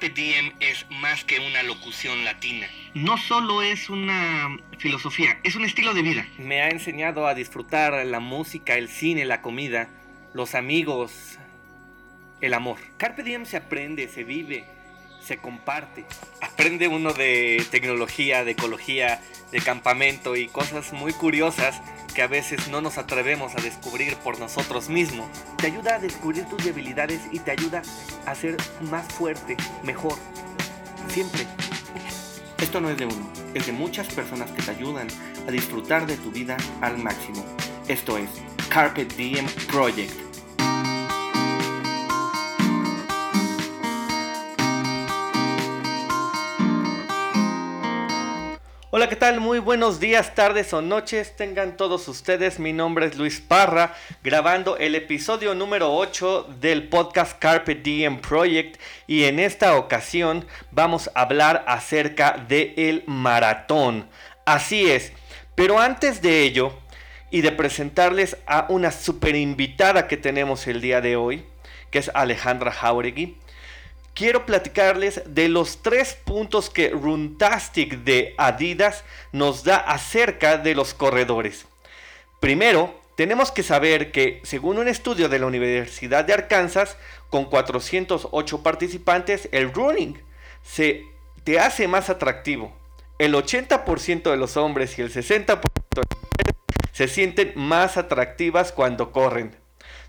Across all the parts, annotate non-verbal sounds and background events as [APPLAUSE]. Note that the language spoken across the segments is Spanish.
Carpe Diem es más que una locución latina. No solo es una filosofía, es un estilo de vida. Me ha enseñado a disfrutar la música, el cine, la comida, los amigos, el amor. Carpe Diem se aprende, se vive, se comparte. Aprende uno de tecnología, de ecología, de campamento y cosas muy curiosas que a veces no nos atrevemos a descubrir por nosotros mismos. Te ayuda a descubrir tus debilidades y te ayuda a ser más fuerte, mejor. Siempre. Esto no es de uno, es de muchas personas que te ayudan a disfrutar de tu vida al máximo. Esto es Carpet Diem Project. Hola, ¿qué tal? Muy buenos días, tardes o noches. Tengan todos ustedes. Mi nombre es Luis Parra, grabando el episodio número 8 del podcast Carpet Diem Project. Y en esta ocasión vamos a hablar acerca del el maratón. Así es. Pero antes de ello, y de presentarles a una super invitada que tenemos el día de hoy, que es Alejandra Jauregui quiero platicarles de los tres puntos que Runtastic de Adidas nos da acerca de los corredores. Primero, tenemos que saber que, según un estudio de la Universidad de Arkansas, con 408 participantes, el running se te hace más atractivo. El 80% de los hombres y el 60% de las mujeres se sienten más atractivas cuando corren.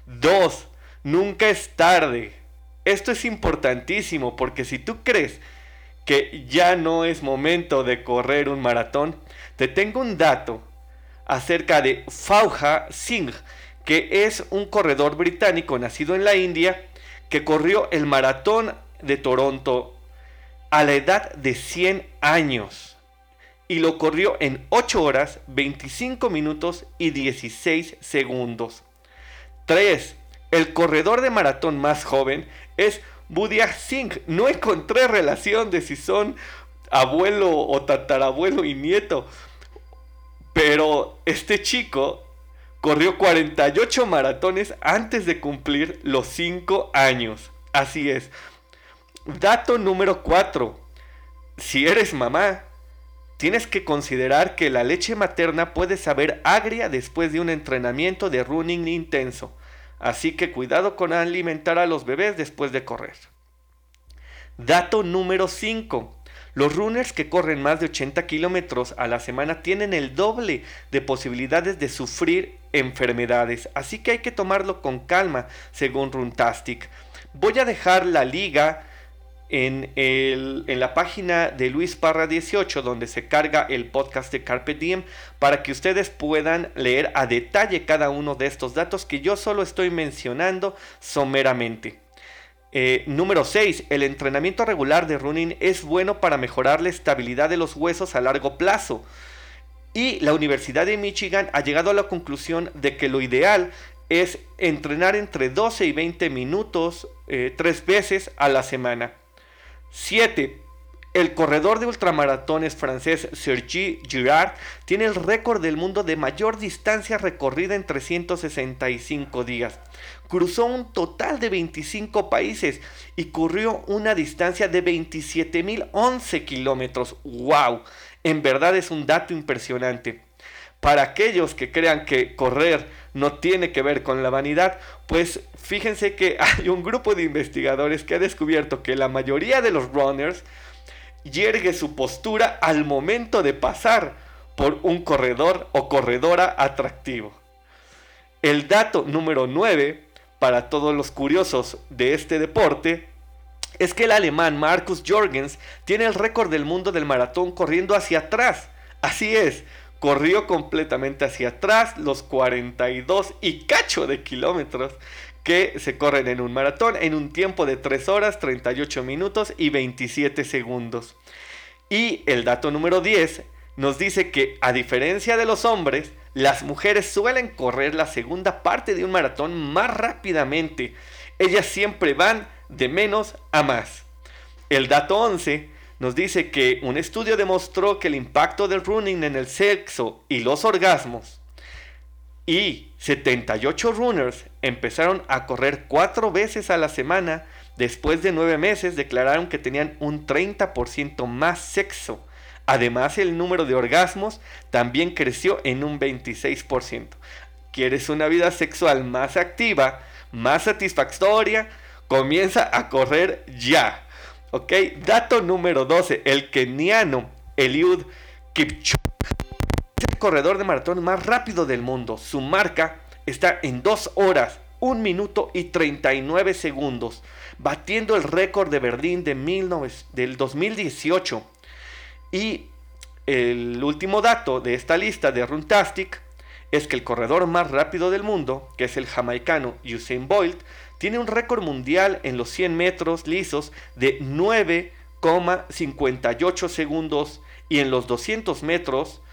2. Nunca es tarde. Esto es importantísimo porque si tú crees que ya no es momento de correr un maratón, te tengo un dato acerca de Fauja Singh, que es un corredor británico nacido en la India que corrió el maratón de Toronto a la edad de 100 años y lo corrió en 8 horas, 25 minutos y 16 segundos. 3. El corredor de maratón más joven es Budia Singh. No encontré relación de si son abuelo o tatarabuelo y nieto. Pero este chico corrió 48 maratones antes de cumplir los 5 años. Así es. Dato número 4. Si eres mamá, tienes que considerar que la leche materna puede saber agria después de un entrenamiento de running intenso. Así que cuidado con alimentar a los bebés después de correr. Dato número 5. Los runners que corren más de 80 kilómetros a la semana tienen el doble de posibilidades de sufrir enfermedades, así que hay que tomarlo con calma, según Runtastic. Voy a dejar la liga en, la página de Luis Parra 18, donde se carga el podcast de Carpe Diem, para que ustedes puedan leer a detalle cada uno de estos datos que yo solo estoy mencionando someramente. Eh, número 6. El entrenamiento regular de running es bueno para mejorar la estabilidad de los huesos a largo plazo. Y la Universidad de Michigan ha llegado a la conclusión de que lo ideal es entrenar entre 12 y 20 minutos eh, tres veces a la semana. 7. El corredor de ultramaratones francés Sergi Girard tiene el récord del mundo de mayor distancia recorrida en 365 días. Cruzó un total de 25 países y corrió una distancia de 27.011 kilómetros. ¡Wow! En verdad es un dato impresionante. Para aquellos que crean que correr no tiene que ver con la vanidad, pues fíjense que [LAUGHS] hay un grupo de investigadores que ha descubierto que la mayoría de los runners yergue su postura al momento de pasar por un corredor o corredora atractivo. El dato número 9 para todos los curiosos de este deporte es que el alemán Markus Jorgens tiene el récord del mundo del maratón corriendo hacia atrás. Así es, corrió completamente hacia atrás los 42 y cacho de kilómetros que se corren en un maratón en un tiempo de 3 horas 38 minutos y 27 segundos. Y el dato número 10 nos dice que a diferencia de los hombres, las mujeres suelen correr la segunda parte de un maratón más rápidamente. Ellas siempre van de menos a más. El dato 11 nos dice que un estudio demostró que el impacto del running en el sexo y los orgasmos y 78 runners empezaron a correr cuatro veces a la semana Después de nueve meses declararon que tenían un 30% más sexo. Además, el número de orgasmos también creció en un 26%. ¿Quieres una vida sexual más activa, más satisfactoria? Comienza a correr ya. ¿Ok? Dato número 12. El keniano Eliud Kipchoge es el corredor de maratón más rápido del mundo. Su marca está en 2 horas, 1 minuto y 39 segundos, batiendo el récord de Berlín de del 2018. Y el último dato de esta lista de Runtastic es que el corredor más rápido del mundo, que es el jamaicano Usain Bolt, tiene un récord mundial en los 100 metros lisos de 9,58 segundos y en los 200 metros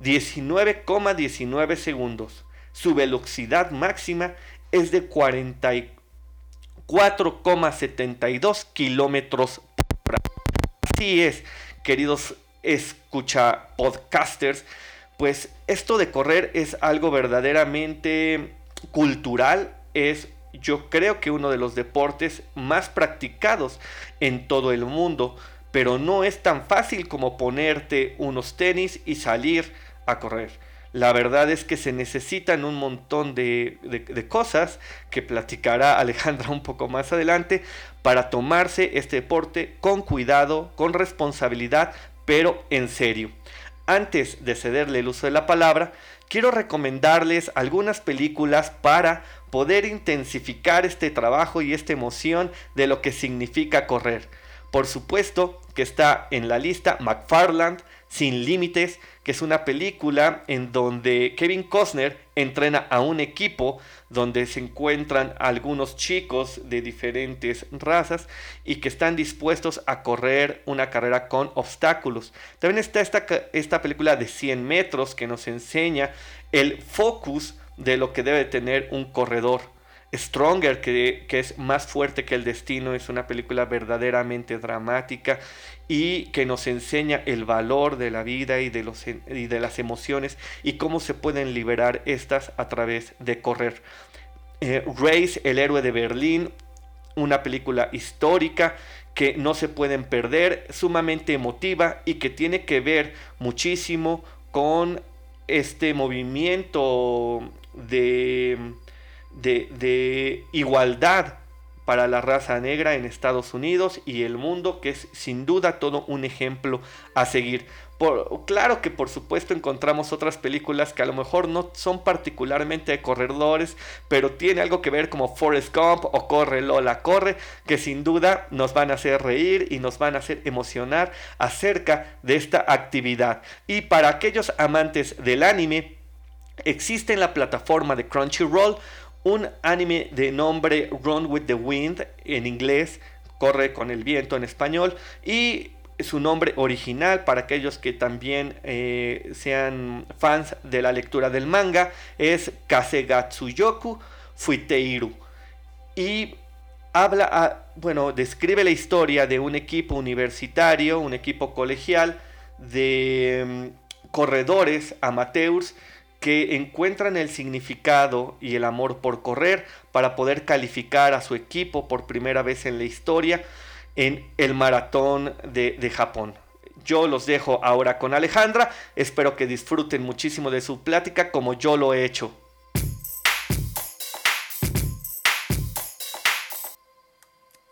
19,19 segundos. Su velocidad máxima es de 44,72 kilómetros por hora. Así es, queridos escucha podcasters, pues esto de correr es algo verdaderamente cultural, es yo creo que uno de los deportes más practicados en todo el mundo, pero no es tan fácil como ponerte unos tenis y salir a correr. La verdad es que se necesitan un montón de, cosas que platicará Alejandra [LAUGHS] un poco más adelante para tomarse este deporte con cuidado, con responsabilidad, pero en serio. Antes de cederle el uso de la palabra, quiero recomendarles algunas películas para poder intensificar este trabajo y esta emoción de lo que significa correr. Por supuesto que está en la lista McFarland, Sin Límites, que es una película en donde Kevin Costner entrena a un equipo donde se encuentran algunos chicos de diferentes razas y que están dispuestos a correr una carrera con obstáculos. También está esta, esta película de 100 metros que nos enseña el focus de lo que debe tener un corredor Stronger, que, es más fuerte que el destino, es una película verdaderamente dramática y que nos enseña el valor de la vida y de, los, y de las emociones y cómo se pueden liberar estas a través de correr. Eh, Race, el héroe de Berlín, una película histórica que no se pueden perder, sumamente emotiva y que tiene que ver muchísimo con este movimiento de de, igualdad para la raza negra en Estados Unidos y el mundo, que es sin duda todo un ejemplo a seguir. Por, claro que por supuesto encontramos otras películas que a lo mejor no son particularmente de corredores, pero tiene algo que ver como Forrest Gump o Corre Lola Corre, que sin duda nos van a hacer reír y nos van a hacer emocionar acerca de esta actividad. Y para aquellos amantes del anime, existe en la plataforma de Crunchyroll un anime de nombre Run with the Wind en inglés, corre con el viento en español, y su nombre original para aquellos que también eh, sean fans de la lectura del manga es Kasegatsuyoku Fuiteiru. Y habla, bueno, describe la historia de un equipo universitario, un equipo colegial de mm, corredores amateurs que encuentran el significado y el amor por correr para poder calificar a su equipo por primera vez en la historia en el maratón de, Japón. Yo los dejo ahora con Alejandra, espero que disfruten muchísimo de su plática como yo lo he hecho.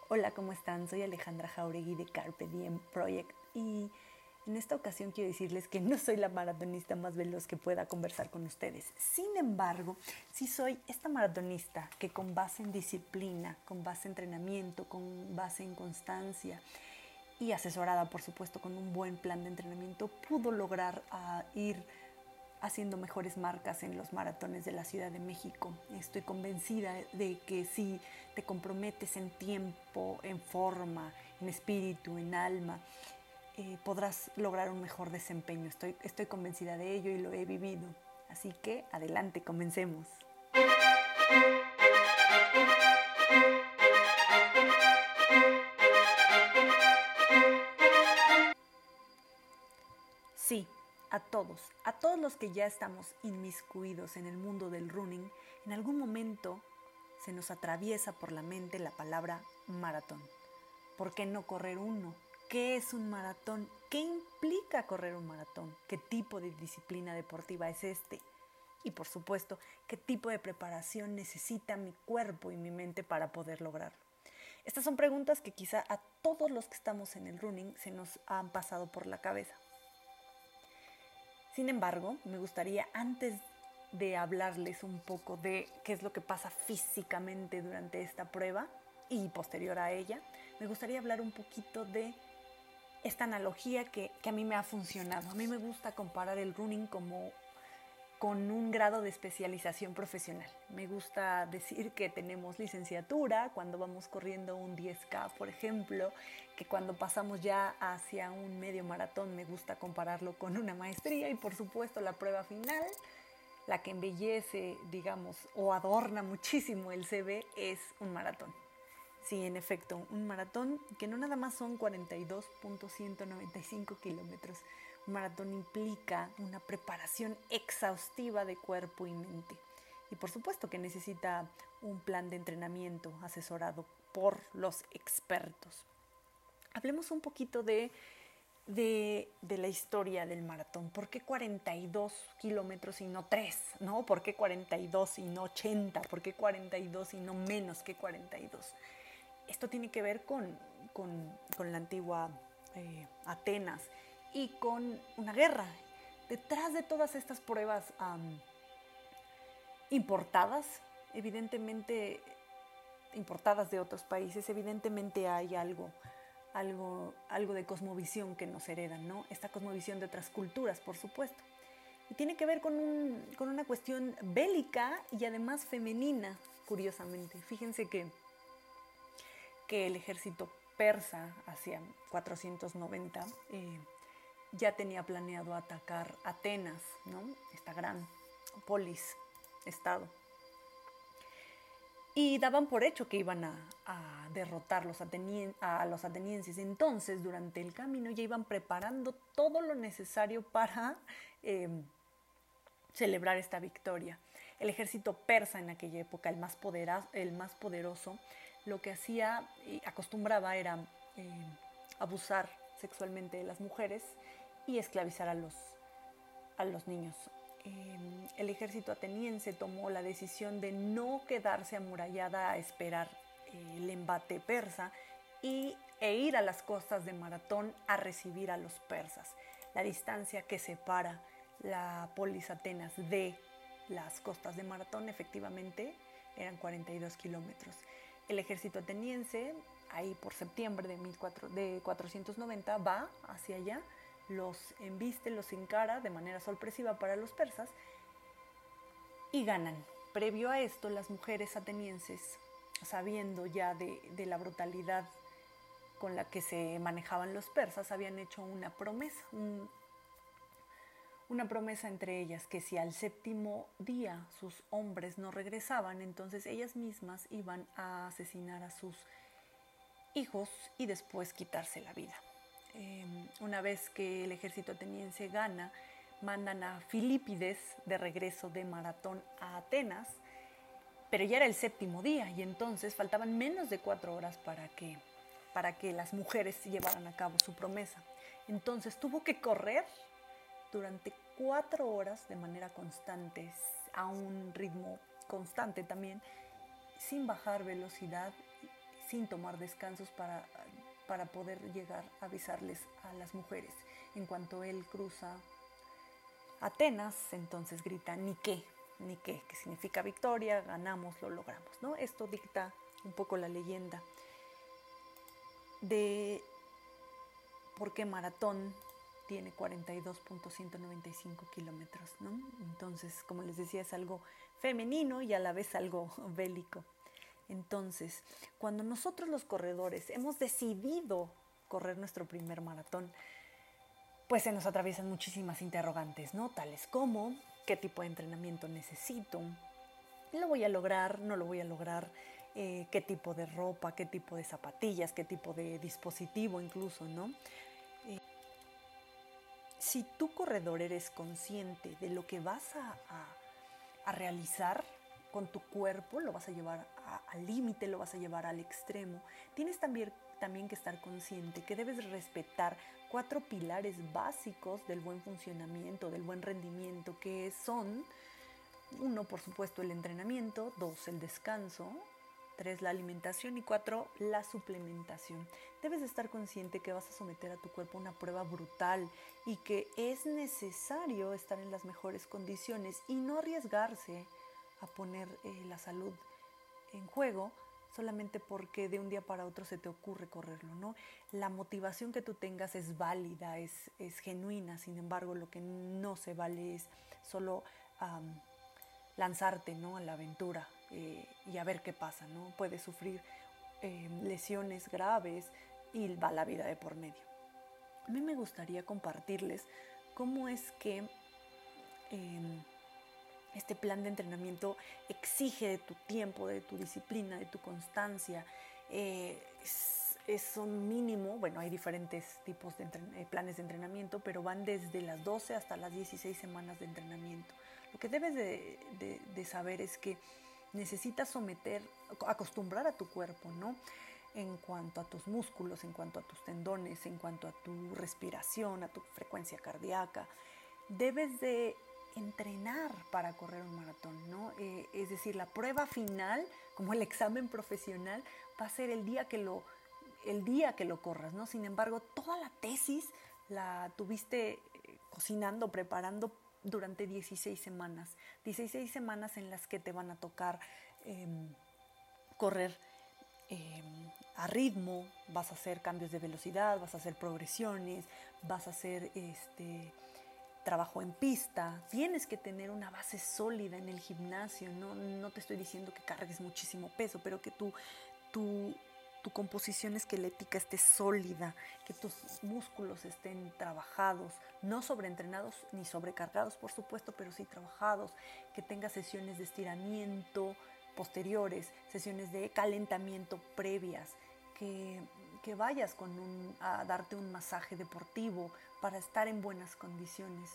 Hola, ¿cómo están? Soy Alejandra Jauregui de Carpe Diem Project y en esta ocasión quiero decirles que no soy la maratonista más veloz que pueda conversar con ustedes. Sin embargo, sí soy esta maratonista que con base en disciplina, con base en entrenamiento, con base en constancia y asesorada, por supuesto, con un buen plan de entrenamiento, pudo lograr ah, ir haciendo mejores marcas en los maratones de la Ciudad de México. Estoy convencida de que si te comprometes en tiempo, en forma, en espíritu, en alma, eh, podrás lograr un mejor desempeño. Estoy, estoy convencida de ello y lo he vivido. Así que adelante, comencemos. Sí, a todos, a todos los que ya estamos inmiscuidos en el mundo del running, en algún momento se nos atraviesa por la mente la palabra maratón. ¿Por qué no correr uno? ¿Qué es un maratón? ¿Qué implica correr un maratón? ¿Qué tipo de disciplina deportiva es este? Y por supuesto, ¿qué tipo de preparación necesita mi cuerpo y mi mente para poder lograrlo? Estas son preguntas que quizá a todos los que estamos en el running se nos han pasado por la cabeza. Sin embargo, me gustaría antes de hablarles un poco de qué es lo que pasa físicamente durante esta prueba y posterior a ella, me gustaría hablar un poquito de esta analogía que, que, a mí me ha funcionado. A mí me gusta comparar el running como con un grado de especialización profesional. Me gusta decir que tenemos licenciatura cuando vamos corriendo un 10K, por ejemplo, que cuando pasamos ya hacia un medio maratón me gusta compararlo con una maestría y por supuesto la prueba final, la que embellece, digamos, o adorna muchísimo el CV es un maratón. Sí, en efecto, un maratón que no nada más son 42.195 kilómetros, un maratón implica una preparación exhaustiva de cuerpo y mente. Y por supuesto que necesita un plan de entrenamiento asesorado por los expertos. Hablemos un poquito de, de, la historia del maratón. ¿Por qué 42 kilómetros y no 3? ¿no? ¿Por qué 42 y no 80? ¿Por qué 42 y no menos que 42? Esto tiene que ver con, la antigua eh, Atenas y con una guerra. Detrás de todas estas pruebas importadas, evidentemente importadas de otros países, evidentemente hay algo, algo, algo de cosmovisión que nos heredan, ¿no? Esta cosmovisión de otras culturas, por supuesto. Y tiene que ver con, con una cuestión bélica y además femenina, curiosamente. Fíjense que, que el ejército persa hacia 490 eh, ya tenía planeado atacar Atenas, ¿no? esta gran polis, estado. Y daban por hecho que iban a, derrotar los a los atenienses. Entonces, durante el camino ya iban preparando todo lo necesario para em, celebrar esta victoria. El ejército persa en aquella época, el más, el más poderoso, lo que hacía y acostumbraba era em, abusar sexualmente de las mujeres y esclavizar a los, a los niños. Em, el ejército ateniense tomó la decisión de no quedarse amurallada a esperar eh, el embate persa y, e ir a las costas de Maratón a recibir a los persas. La distancia que separa la polis Atenas de las costas de Maratón efectivamente eran 42 kilómetros. El ejército ateniense, ahí por septiembre de, 14, de 490, va hacia allá los embiste, los encara de manera sorpresiva para los persas y ganan. Previo a esto, las mujeres atenienses, sabiendo ya de, la brutalidad con la que se manejaban los persas, habían hecho una promesa, una promesa entre ellas, que si al séptimo día sus hombres no regresaban, entonces ellas mismas iban a asesinar a sus hijos y después quitarse la vida. Em, una vez que el ejército ateniense gana, mandan a Filipides de regreso de maratón a Atenas, pero ya era el séptimo día y entonces faltaban menos de cuatro horas para que, para que las mujeres llevaran a cabo su promesa. Entonces tuvo que correr durante cuatro horas de manera constante, a un ritmo constante también, sin bajar velocidad, sin tomar descansos para para poder llegar a avisarles a las mujeres. En cuanto él cruza Atenas, entonces grita Nike, Nike, que significa victoria, ganamos, lo logramos. ¿no? Esto dicta un poco la leyenda de por qué Maratón tiene 42.195 kilómetros. ¿no? Entonces, como les decía, es algo femenino y a la vez algo [LAUGHS] bélico. Entonces, cuando nosotros los corredores hemos decidido correr nuestro primer maratón, pues se nos atraviesan muchísimas interrogantes, ¿no? Tales como, ¿qué tipo de entrenamiento necesito? ¿Lo voy a lograr? ¿No lo voy a lograr? Eh, ¿Qué tipo de ropa? ¿Qué tipo de zapatillas? ¿Qué tipo de dispositivo incluso, ¿no? Si tu corredor eres consciente de lo que vas a realizar, con tu cuerpo, lo vas a llevar al límite, lo vas a llevar al extremo. Tienes también, también que estar consciente que debes respetar cuatro pilares básicos del buen funcionamiento, del buen rendimiento, que son, uno, por supuesto, el entrenamiento, dos, el descanso, tres, la alimentación y cuatro, la suplementación. Debes estar consciente que vas a someter a tu cuerpo a una prueba brutal y que es necesario estar en las mejores condiciones y no arriesgarse a poner eh, la salud en juego solamente porque de un día para otro se te ocurre correrlo, ¿no? La motivación que tú tengas es válida, es, es genuina, sin embargo lo que no se vale es solo lanzarte, ¿no? A la aventura eh, y a ver qué pasa, ¿no? Puedes sufrir eh, lesiones graves y va la vida de por medio. A mí me gustaría compartirles cómo es que em, este plan de entrenamiento exige de tu tiempo, de tu disciplina, de tu constancia. Eh, es, un mínimo, bueno, hay diferentes tipos de planes de entrenamiento, pero van desde las 12 hasta las 16 semanas de entrenamiento. Lo que debes de, saber es que necesitas someter, acostumbrar a tu cuerpo, ¿no? En cuanto a tus músculos, en cuanto a tus tendones, en cuanto a tu respiración, a tu frecuencia cardíaca. Debes de entrenar para correr un maratón, ¿no? Eh, es decir, la prueba final, como el examen profesional, va a ser el día que lo, el día que lo corras, ¿no? Sin embargo, toda la tesis la tuviste eh, cocinando, preparando durante 16 semanas. 16 semanas en las que te van a tocar em, correr em, a ritmo, vas a hacer cambios de velocidad, vas a hacer progresiones, vas a hacer este trabajo en pista, tienes que tener una base sólida en el gimnasio, no, no te estoy diciendo que cargues muchísimo peso, pero que tu, tu, tu composición esquelética esté sólida, que tus músculos estén trabajados, no sobreentrenados ni sobrecargados, por supuesto, pero sí trabajados, que tengas sesiones de estiramiento posteriores, sesiones de calentamiento previas, que, que vayas con un, a darte un masaje deportivo para estar en buenas condiciones.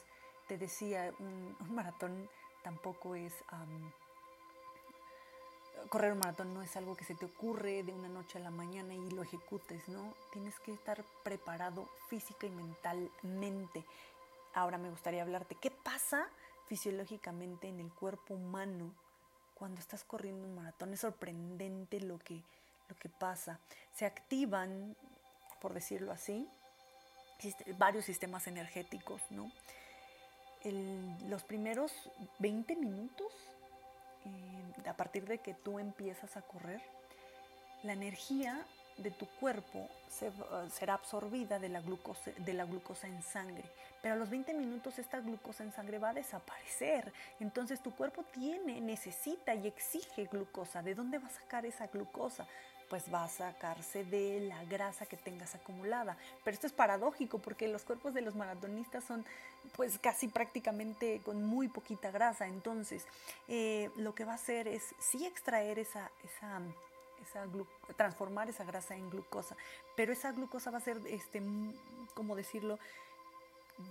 Te decía, un, maratón tampoco es... correr un maratón no es algo que se te ocurre de una noche a la mañana y lo ejecutes, ¿no? Tienes que estar preparado física y mentalmente. Ahora me gustaría hablarte, ¿qué pasa fisiológicamente en el cuerpo humano cuando estás corriendo un maratón? Es sorprendente lo que, lo que pasa. Se activan, por decirlo así, varios sistemas energéticos, ¿no? los primeros 20 minutos, eh, a partir de que tú empiezas a correr, la energía de tu cuerpo será absorbida de la, glucosa, de la glucosa en sangre. Pero a los 20 minutos esta glucosa en sangre va a desaparecer. Entonces tu cuerpo tiene, necesita y exige glucosa. ¿De dónde va a sacar esa glucosa? Pues va a sacarse de la grasa que tengas acumulada. Pero esto es paradójico porque los cuerpos de los maratonistas son pues casi prácticamente con muy poquita grasa. Entonces eh, lo que va a hacer es sí extraer esa, esa, esa transformar esa grasa en glucosa, pero esa glucosa va a ser, este, como decirlo,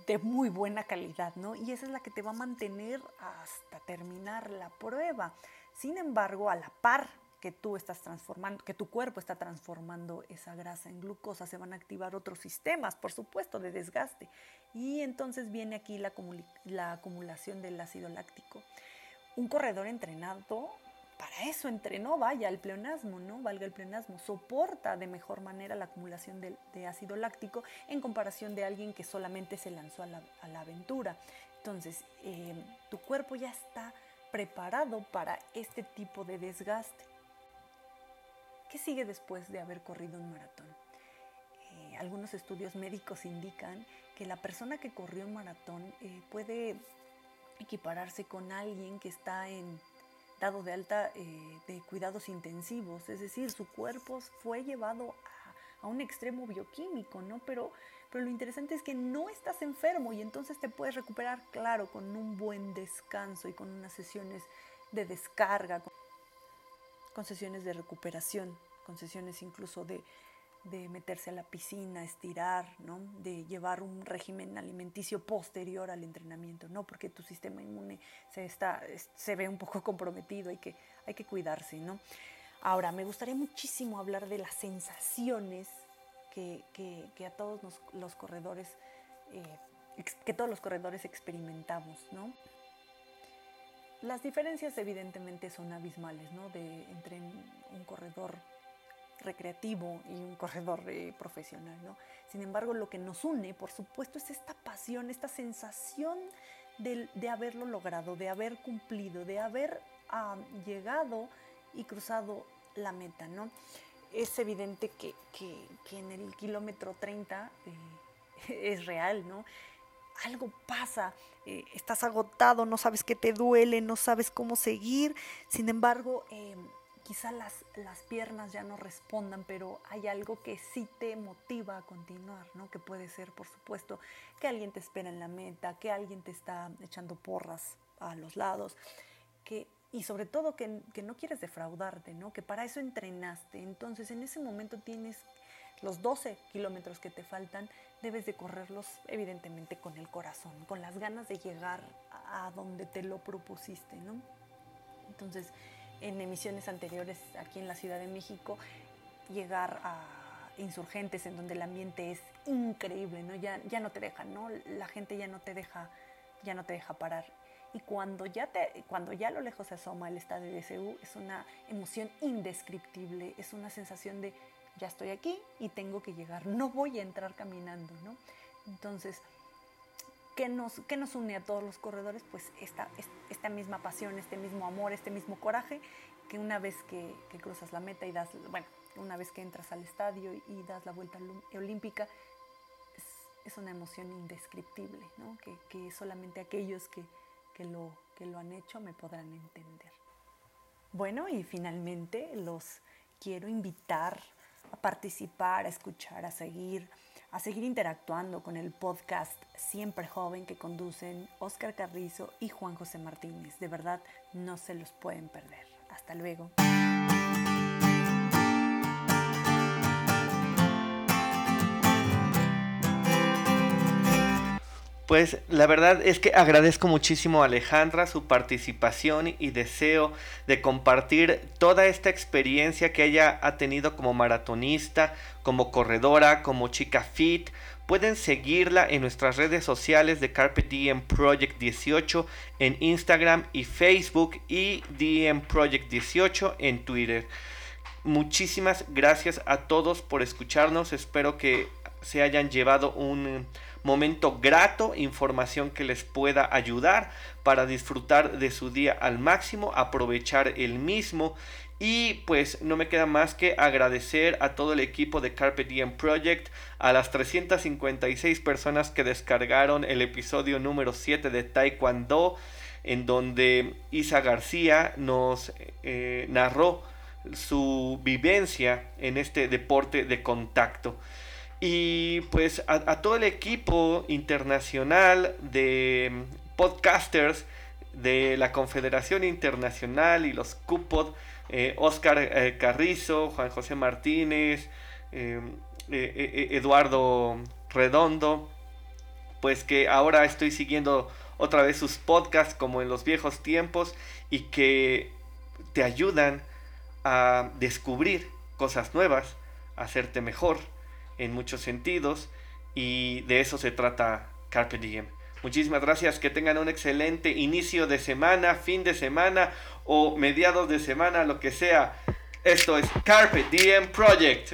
de muy buena calidad, ¿no? Y esa es la que te va a mantener hasta terminar la prueba. Sin embargo, a la par que tú estás transformando, que tu cuerpo está transformando esa grasa en glucosa, se van a activar otros sistemas, por supuesto, de desgaste. Y entonces viene aquí la, la acumulación del ácido láctico. Un corredor entrenado, para eso entrenó, vaya, el pleonasmo, ¿no? Valga el pleonasmo, soporta de mejor manera la acumulación de, ácido láctico en comparación de alguien que solamente se lanzó a la, aventura. Entonces, eh, tu cuerpo ya está preparado para este tipo de desgaste. ¿Qué sigue después de haber corrido un maratón? Eh, algunos estudios médicos indican que la persona que corrió un maratón eh, puede equipararse con alguien que está en dado de alta eh, de cuidados intensivos, es decir, su cuerpo fue llevado a, un extremo bioquímico, ¿no? Pero, pero lo interesante es que no estás enfermo y entonces te puedes recuperar, claro, con un buen descanso y con unas sesiones de descarga sesiones de recuperación, con sesiones incluso de, de meterse a la piscina, estirar, ¿no? de llevar un régimen alimenticio posterior al entrenamiento, ¿no? porque tu sistema inmune se, está, se ve un poco [LAUGHS] comprometido, hay que, hay que cuidarse. ¿no? Ahora, me gustaría muchísimo hablar de las sensaciones que, que, a todos los corredores, eh, que todos los corredores experimentamos. ¿no? Las diferencias evidentemente son abismales ¿no? de, entre un corredor recreativo y un corredor eh, profesional. ¿no? Sin embargo, lo que nos une, por supuesto, es esta pasión, esta sensación de, de haberlo logrado, de haber cumplido, de haber ah, llegado y cruzado la meta. ¿no? Es evidente que, que, que en el kilómetro 30 eh, [LAUGHS] es real, ¿no? Algo pasa, eh, estás agotado, no sabes qué te duele, no sabes cómo seguir. Sin embargo, em, quizá las, las piernas ya no respondan, pero hay algo que sí te motiva a continuar, ¿no? Que puede ser, por supuesto, que alguien te espera en la meta, que alguien te está echando porras a los lados, que, y sobre todo que, que no quieres defraudarte, ¿no? Que para eso entrenaste. Entonces, en ese momento tienes los 12 kilómetros que te faltan, debes de correrlos evidentemente con el corazón, con las ganas de llegar a donde te lo propusiste, ¿no? Entonces, en emisiones anteriores aquí en la Ciudad de México, llegar a insurgentes en donde el ambiente es increíble, ¿no? Ya, ya no te deja, ¿no? La gente ya no te deja, ya no te deja parar. Y cuando ya, te, cuando ya a lo lejos se asoma el estadio de SU, es una emoción indescriptible, es una sensación de ya estoy aquí y tengo que llegar, no voy a entrar caminando, ¿no? Entonces, ¿Qué nos, nos une a todos los corredores? Pues esta, esta misma pasión, este mismo amor, este mismo coraje, que una vez que, cruzas la meta y das, bueno, una vez que entras al estadio y das la vuelta olímpica, es, una emoción indescriptible, ¿no? que, solamente aquellos que, lo, que lo han hecho me podrán entender. Bueno, y finalmente los quiero invitar a participar, a escuchar, a seguir a seguir interactuando con el podcast Siempre Joven que conducen Oscar Carrizo y Juan José Martínez. De verdad, no se los pueden perder. Hasta luego. Pues la verdad es que agradezco muchísimo a Alejandra su participación y deseo de compartir toda esta experiencia que ella ha tenido como maratonista, como corredora, como chica fit. Pueden seguirla en nuestras redes sociales de Carpe Diem Project 18 en Instagram y Facebook y DM Project 18 en Twitter. Muchísimas gracias a todos por escucharnos. Espero que se hayan llevado un momento grato, información que les pueda ayudar para disfrutar de su día al máximo, aprovechar el mismo. Y pues no me queda más que agradecer a todo el equipo de Carpe Diem Project, a las 356 personas que descargaron el episodio número 7 de Taekwondo, en donde Isa García nos eh, narró su vivencia en este deporte de contacto. Y pues a, todo el equipo internacional de podcasters de la Confederación Internacional y los CUPOD, eh, Oscar eh, Carrizo, Juan José Martínez, eh, Eduardo Redondo, pues que ahora estoy siguiendo otra vez sus podcasts como en los viejos tiempos y que te ayudan a descubrir cosas nuevas, a hacerte mejor en muchos sentidos y de eso se trata Carpe Diem. Muchísimas gracias, que tengan un excelente inicio de semana, fin de semana o mediados de semana, lo que sea. Esto es Carpe Diem Project.